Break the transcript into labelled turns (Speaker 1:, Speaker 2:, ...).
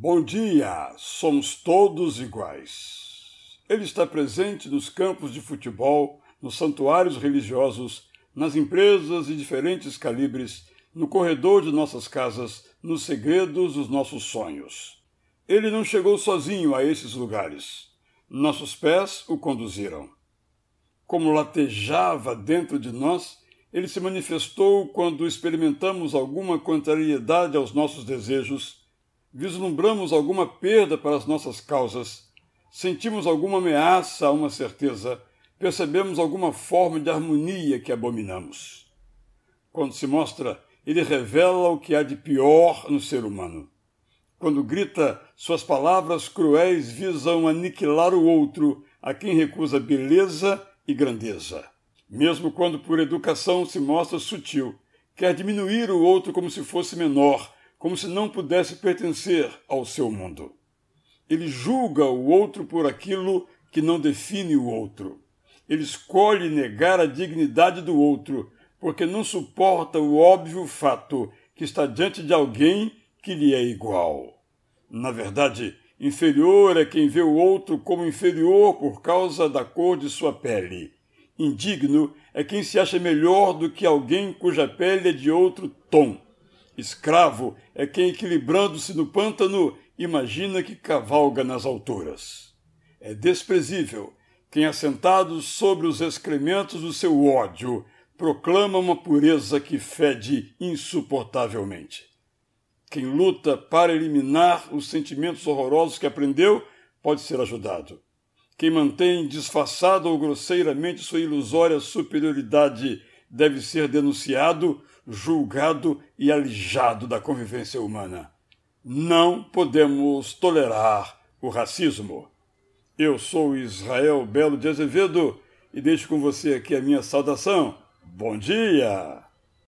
Speaker 1: Bom dia! Somos todos iguais. Ele está presente nos campos de futebol, nos santuários religiosos, nas empresas de diferentes calibres, no corredor de nossas casas, nos segredos dos nossos sonhos. Ele não chegou sozinho a esses lugares. Nossos pés o conduziram. Como latejava dentro de nós, ele se manifestou quando experimentamos alguma contrariedade aos nossos desejos vislumbramos alguma perda para as nossas causas, sentimos alguma ameaça a uma certeza, percebemos alguma forma de harmonia que abominamos. Quando se mostra, ele revela o que há de pior no ser humano. Quando grita, suas palavras cruéis visam aniquilar o outro, a quem recusa beleza e grandeza. Mesmo quando por educação se mostra sutil, quer diminuir o outro como se fosse menor, como se não pudesse pertencer ao seu mundo. Ele julga o outro por aquilo que não define o outro. Ele escolhe negar a dignidade do outro, porque não suporta o óbvio fato que está diante de alguém que lhe é igual. Na verdade, inferior é quem vê o outro como inferior por causa da cor de sua pele. Indigno é quem se acha melhor do que alguém cuja pele é de outro tom. Escravo é quem, equilibrando-se no pântano, imagina que cavalga nas alturas. É desprezível quem, assentado sobre os excrementos do seu ódio, proclama uma pureza que fede insuportavelmente. Quem luta para eliminar os sentimentos horrorosos que aprendeu pode ser ajudado. Quem mantém disfarçada ou grosseiramente sua ilusória superioridade deve ser denunciado, julgado e alijado da convivência humana. Não podemos tolerar o racismo. Eu sou Israel Belo de Azevedo e deixo com você aqui a minha saudação. Bom dia!